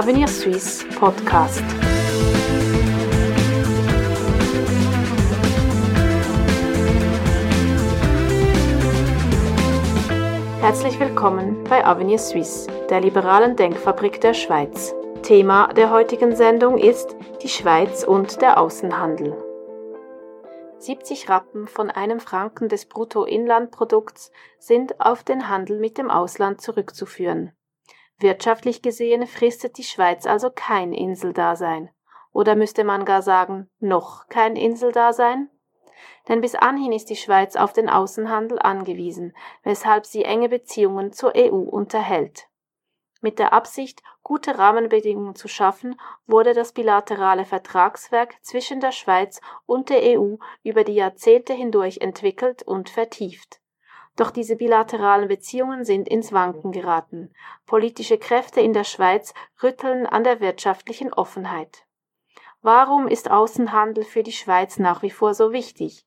Avenir Suisse Podcast. Herzlich willkommen bei Avenir Suisse, der liberalen Denkfabrik der Schweiz. Thema der heutigen Sendung ist die Schweiz und der Außenhandel. 70 Rappen von einem Franken des Bruttoinlandprodukts sind auf den Handel mit dem Ausland zurückzuführen. Wirtschaftlich gesehen fristet die Schweiz also kein Inseldasein. Oder müsste man gar sagen, noch kein Inseldasein? denn bis anhin ist die Schweiz auf den Außenhandel angewiesen, weshalb sie enge Beziehungen zur EU unterhält. Mit der Absicht, gute Rahmenbedingungen zu schaffen, wurde das bilaterale Vertragswerk zwischen der Schweiz und der EU über die Jahrzehnte hindurch entwickelt und vertieft. Doch diese bilateralen Beziehungen sind ins Wanken geraten. Politische Kräfte in der Schweiz rütteln an der wirtschaftlichen Offenheit. Warum ist Außenhandel für die Schweiz nach wie vor so wichtig?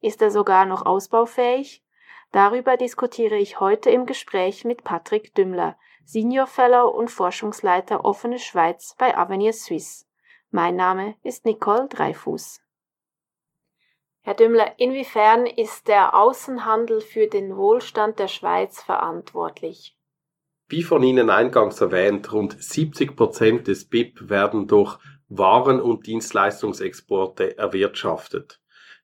Ist er sogar noch ausbaufähig? Darüber diskutiere ich heute im Gespräch mit Patrick Dümmler, Senior Fellow und Forschungsleiter Offene Schweiz bei Avenir Suisse. Mein Name ist Nicole Dreifuß. Herr Dümmler, inwiefern ist der Außenhandel für den Wohlstand der Schweiz verantwortlich? Wie von Ihnen eingangs erwähnt, rund 70 Prozent des BIP werden durch Waren- und Dienstleistungsexporte erwirtschaftet.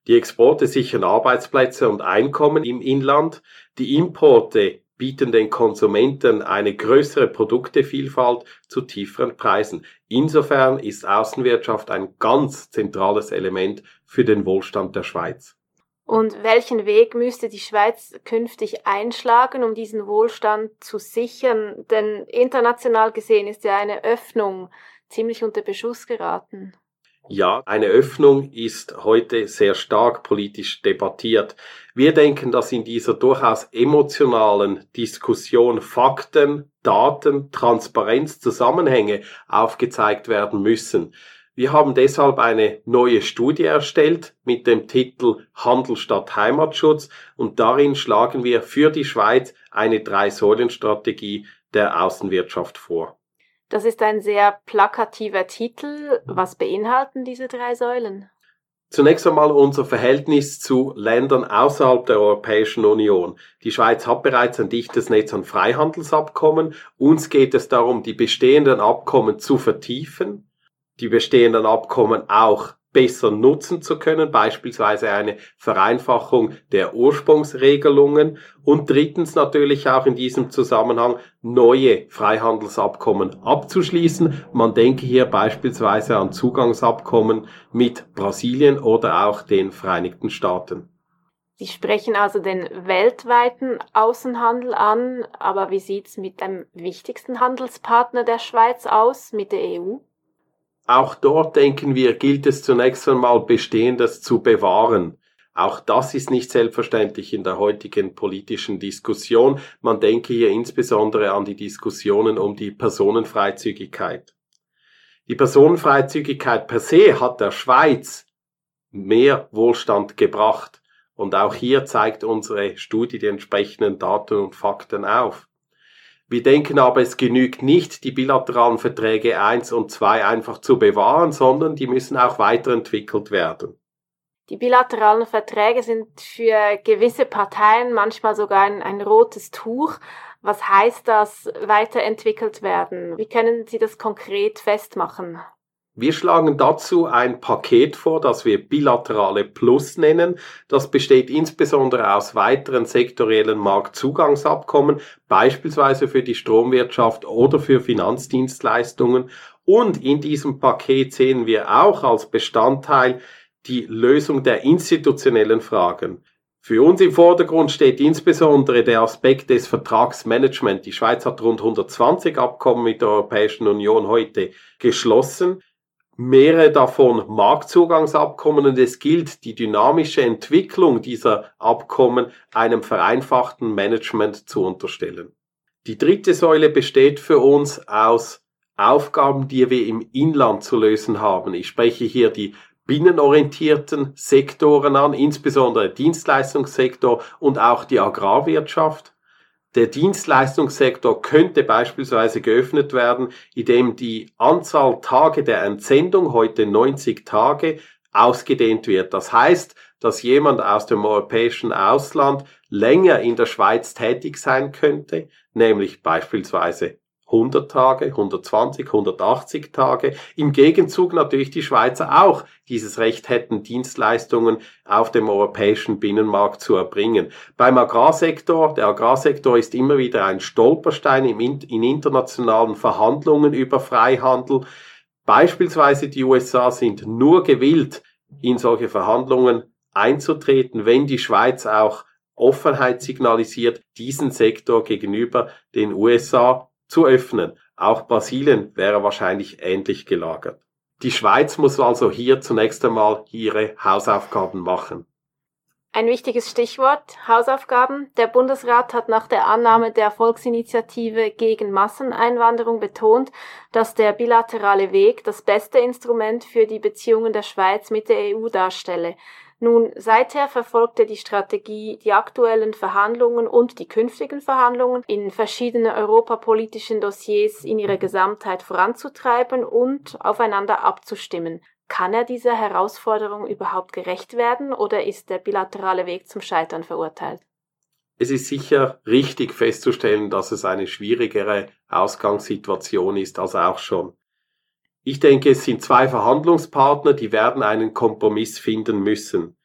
Die Exporte sichern Arbeitsplätze und Einkommen im Inland. Die Importe bieten den Konsumenten eine größere Produktevielfalt zu tieferen Preisen. Insofern ist Außenwirtschaft ein ganz zentrales Element für den Wohlstand der Schweiz. Und welchen Weg müsste die Schweiz künftig einschlagen, um diesen Wohlstand zu sichern? Denn international gesehen ist ja eine Öffnung ziemlich unter Beschuss geraten. Ja, eine Öffnung ist heute sehr stark politisch debattiert. Wir denken, dass in dieser durchaus emotionalen Diskussion Fakten, Daten, Transparenz, Zusammenhänge aufgezeigt werden müssen. Wir haben deshalb eine neue Studie erstellt mit dem Titel Handel statt Heimatschutz und darin schlagen wir für die Schweiz eine Drei-Säulen-Strategie der Außenwirtschaft vor. Das ist ein sehr plakativer Titel. Was beinhalten diese drei Säulen? Zunächst einmal unser Verhältnis zu Ländern außerhalb der Europäischen Union. Die Schweiz hat bereits ein dichtes Netz an Freihandelsabkommen. Uns geht es darum, die bestehenden Abkommen zu vertiefen, die bestehenden Abkommen auch besser nutzen zu können, beispielsweise eine Vereinfachung der Ursprungsregelungen und drittens natürlich auch in diesem Zusammenhang neue Freihandelsabkommen abzuschließen. Man denke hier beispielsweise an Zugangsabkommen mit Brasilien oder auch den Vereinigten Staaten. Sie sprechen also den weltweiten Außenhandel an, aber wie sieht's mit dem wichtigsten Handelspartner der Schweiz aus, mit der EU? Auch dort denken wir, gilt es zunächst einmal Bestehendes zu bewahren. Auch das ist nicht selbstverständlich in der heutigen politischen Diskussion. Man denke hier insbesondere an die Diskussionen um die Personenfreizügigkeit. Die Personenfreizügigkeit per se hat der Schweiz mehr Wohlstand gebracht. Und auch hier zeigt unsere Studie die entsprechenden Daten und Fakten auf. Wir denken aber, es genügt nicht, die bilateralen Verträge 1 und 2 einfach zu bewahren, sondern die müssen auch weiterentwickelt werden. Die bilateralen Verträge sind für gewisse Parteien manchmal sogar ein, ein rotes Tuch. Was heißt das, weiterentwickelt werden? Wie können Sie das konkret festmachen? Wir schlagen dazu ein Paket vor, das wir bilaterale Plus nennen. Das besteht insbesondere aus weiteren sektoriellen Marktzugangsabkommen, beispielsweise für die Stromwirtschaft oder für Finanzdienstleistungen. Und in diesem Paket sehen wir auch als Bestandteil die Lösung der institutionellen Fragen. Für uns im Vordergrund steht insbesondere der Aspekt des Vertragsmanagements. Die Schweiz hat rund 120 Abkommen mit der Europäischen Union heute geschlossen mehrere davon Marktzugangsabkommen und es gilt, die dynamische Entwicklung dieser Abkommen einem vereinfachten Management zu unterstellen. Die dritte Säule besteht für uns aus Aufgaben, die wir im Inland zu lösen haben. Ich spreche hier die binnenorientierten Sektoren an, insbesondere Dienstleistungssektor und auch die Agrarwirtschaft. Der Dienstleistungssektor könnte beispielsweise geöffnet werden, indem die Anzahl Tage der Entsendung, heute 90 Tage, ausgedehnt wird. Das heißt, dass jemand aus dem europäischen Ausland länger in der Schweiz tätig sein könnte, nämlich beispielsweise 100 Tage, 120, 180 Tage. Im Gegenzug natürlich die Schweizer auch dieses Recht hätten, Dienstleistungen auf dem europäischen Binnenmarkt zu erbringen. Beim Agrarsektor, der Agrarsektor ist immer wieder ein Stolperstein in internationalen Verhandlungen über Freihandel. Beispielsweise die USA sind nur gewillt, in solche Verhandlungen einzutreten, wenn die Schweiz auch Offenheit signalisiert, diesen Sektor gegenüber den USA zu öffnen. Auch Brasilien wäre wahrscheinlich ähnlich gelagert. Die Schweiz muss also hier zunächst einmal ihre Hausaufgaben machen. Ein wichtiges Stichwort Hausaufgaben. Der Bundesrat hat nach der Annahme der Volksinitiative gegen Masseneinwanderung betont, dass der bilaterale Weg das beste Instrument für die Beziehungen der Schweiz mit der EU darstelle. Nun, seither verfolgt er die Strategie, die aktuellen Verhandlungen und die künftigen Verhandlungen in verschiedenen europapolitischen Dossiers in ihrer Gesamtheit voranzutreiben und aufeinander abzustimmen. Kann er dieser Herausforderung überhaupt gerecht werden oder ist der bilaterale Weg zum Scheitern verurteilt? Es ist sicher richtig festzustellen, dass es eine schwierigere Ausgangssituation ist als auch schon. Ich denke, es sind zwei Verhandlungspartner, die werden einen Kompromiss finden müssen.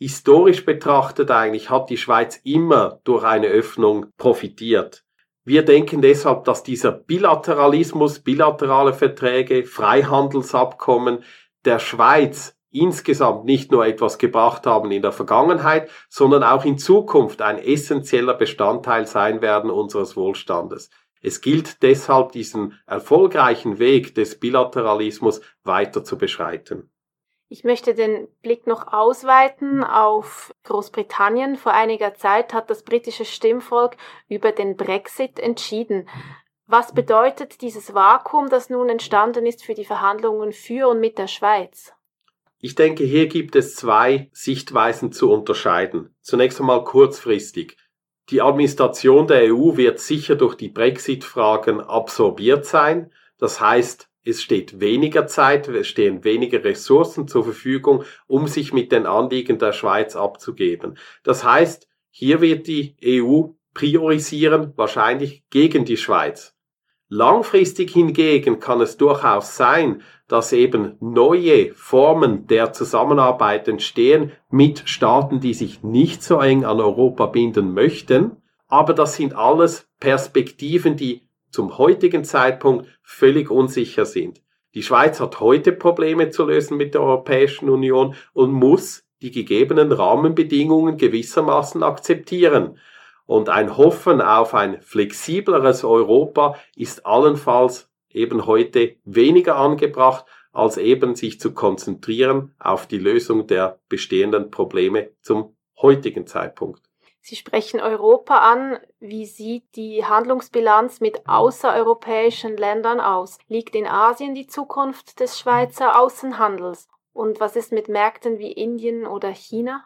Historisch betrachtet eigentlich hat die Schweiz immer durch eine Öffnung profitiert. Wir denken deshalb, dass dieser Bilateralismus, bilaterale Verträge, Freihandelsabkommen der Schweiz insgesamt nicht nur etwas gebracht haben in der Vergangenheit, sondern auch in Zukunft ein essentieller Bestandteil sein werden unseres Wohlstandes. Es gilt deshalb, diesen erfolgreichen Weg des Bilateralismus weiter zu beschreiten. Ich möchte den Blick noch ausweiten auf Großbritannien. Vor einiger Zeit hat das britische Stimmvolk über den Brexit entschieden. Was bedeutet dieses Vakuum, das nun entstanden ist für die Verhandlungen für und mit der Schweiz? Ich denke, hier gibt es zwei Sichtweisen zu unterscheiden. Zunächst einmal kurzfristig. Die Administration der EU wird sicher durch die Brexit-Fragen absorbiert sein. Das heißt, es steht weniger Zeit, es stehen weniger Ressourcen zur Verfügung, um sich mit den Anliegen der Schweiz abzugeben. Das heißt, hier wird die EU priorisieren, wahrscheinlich gegen die Schweiz. Langfristig hingegen kann es durchaus sein, dass eben neue Formen der Zusammenarbeit entstehen mit Staaten, die sich nicht so eng an Europa binden möchten. Aber das sind alles Perspektiven, die zum heutigen Zeitpunkt völlig unsicher sind. Die Schweiz hat heute Probleme zu lösen mit der Europäischen Union und muss die gegebenen Rahmenbedingungen gewissermaßen akzeptieren. Und ein Hoffen auf ein flexibleres Europa ist allenfalls eben heute weniger angebracht, als eben sich zu konzentrieren auf die Lösung der bestehenden Probleme zum heutigen Zeitpunkt. Sie sprechen Europa an. Wie sieht die Handlungsbilanz mit außereuropäischen Ländern aus? Liegt in Asien die Zukunft des Schweizer Außenhandels? Und was ist mit Märkten wie Indien oder China?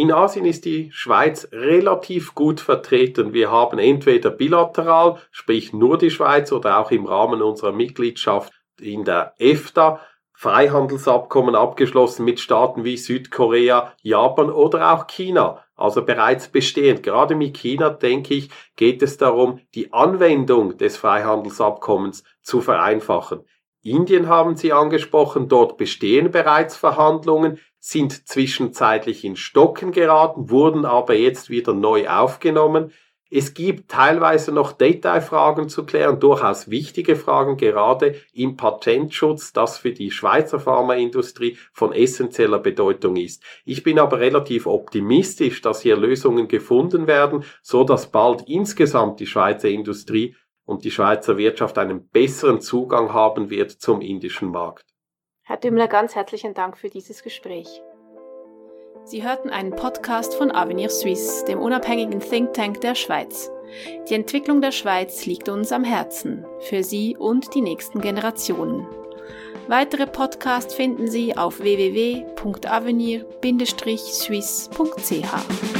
In Asien ist die Schweiz relativ gut vertreten. Wir haben entweder bilateral, sprich nur die Schweiz oder auch im Rahmen unserer Mitgliedschaft in der EFTA Freihandelsabkommen abgeschlossen mit Staaten wie Südkorea, Japan oder auch China, also bereits bestehend. Gerade mit China, denke ich, geht es darum, die Anwendung des Freihandelsabkommens zu vereinfachen. Indien haben Sie angesprochen, dort bestehen bereits Verhandlungen, sind zwischenzeitlich in Stocken geraten, wurden aber jetzt wieder neu aufgenommen. Es gibt teilweise noch Detailfragen zu klären, durchaus wichtige Fragen, gerade im Patentschutz, das für die Schweizer Pharmaindustrie von essentieller Bedeutung ist. Ich bin aber relativ optimistisch, dass hier Lösungen gefunden werden, so dass bald insgesamt die Schweizer Industrie und die Schweizer Wirtschaft einen besseren Zugang haben wird zum indischen Markt. Herr Dümmler, ganz herzlichen Dank für dieses Gespräch. Sie hörten einen Podcast von Avenir Suisse, dem unabhängigen Think Tank der Schweiz. Die Entwicklung der Schweiz liegt uns am Herzen, für Sie und die nächsten Generationen. Weitere Podcasts finden Sie auf www.avenir-suisse.ch.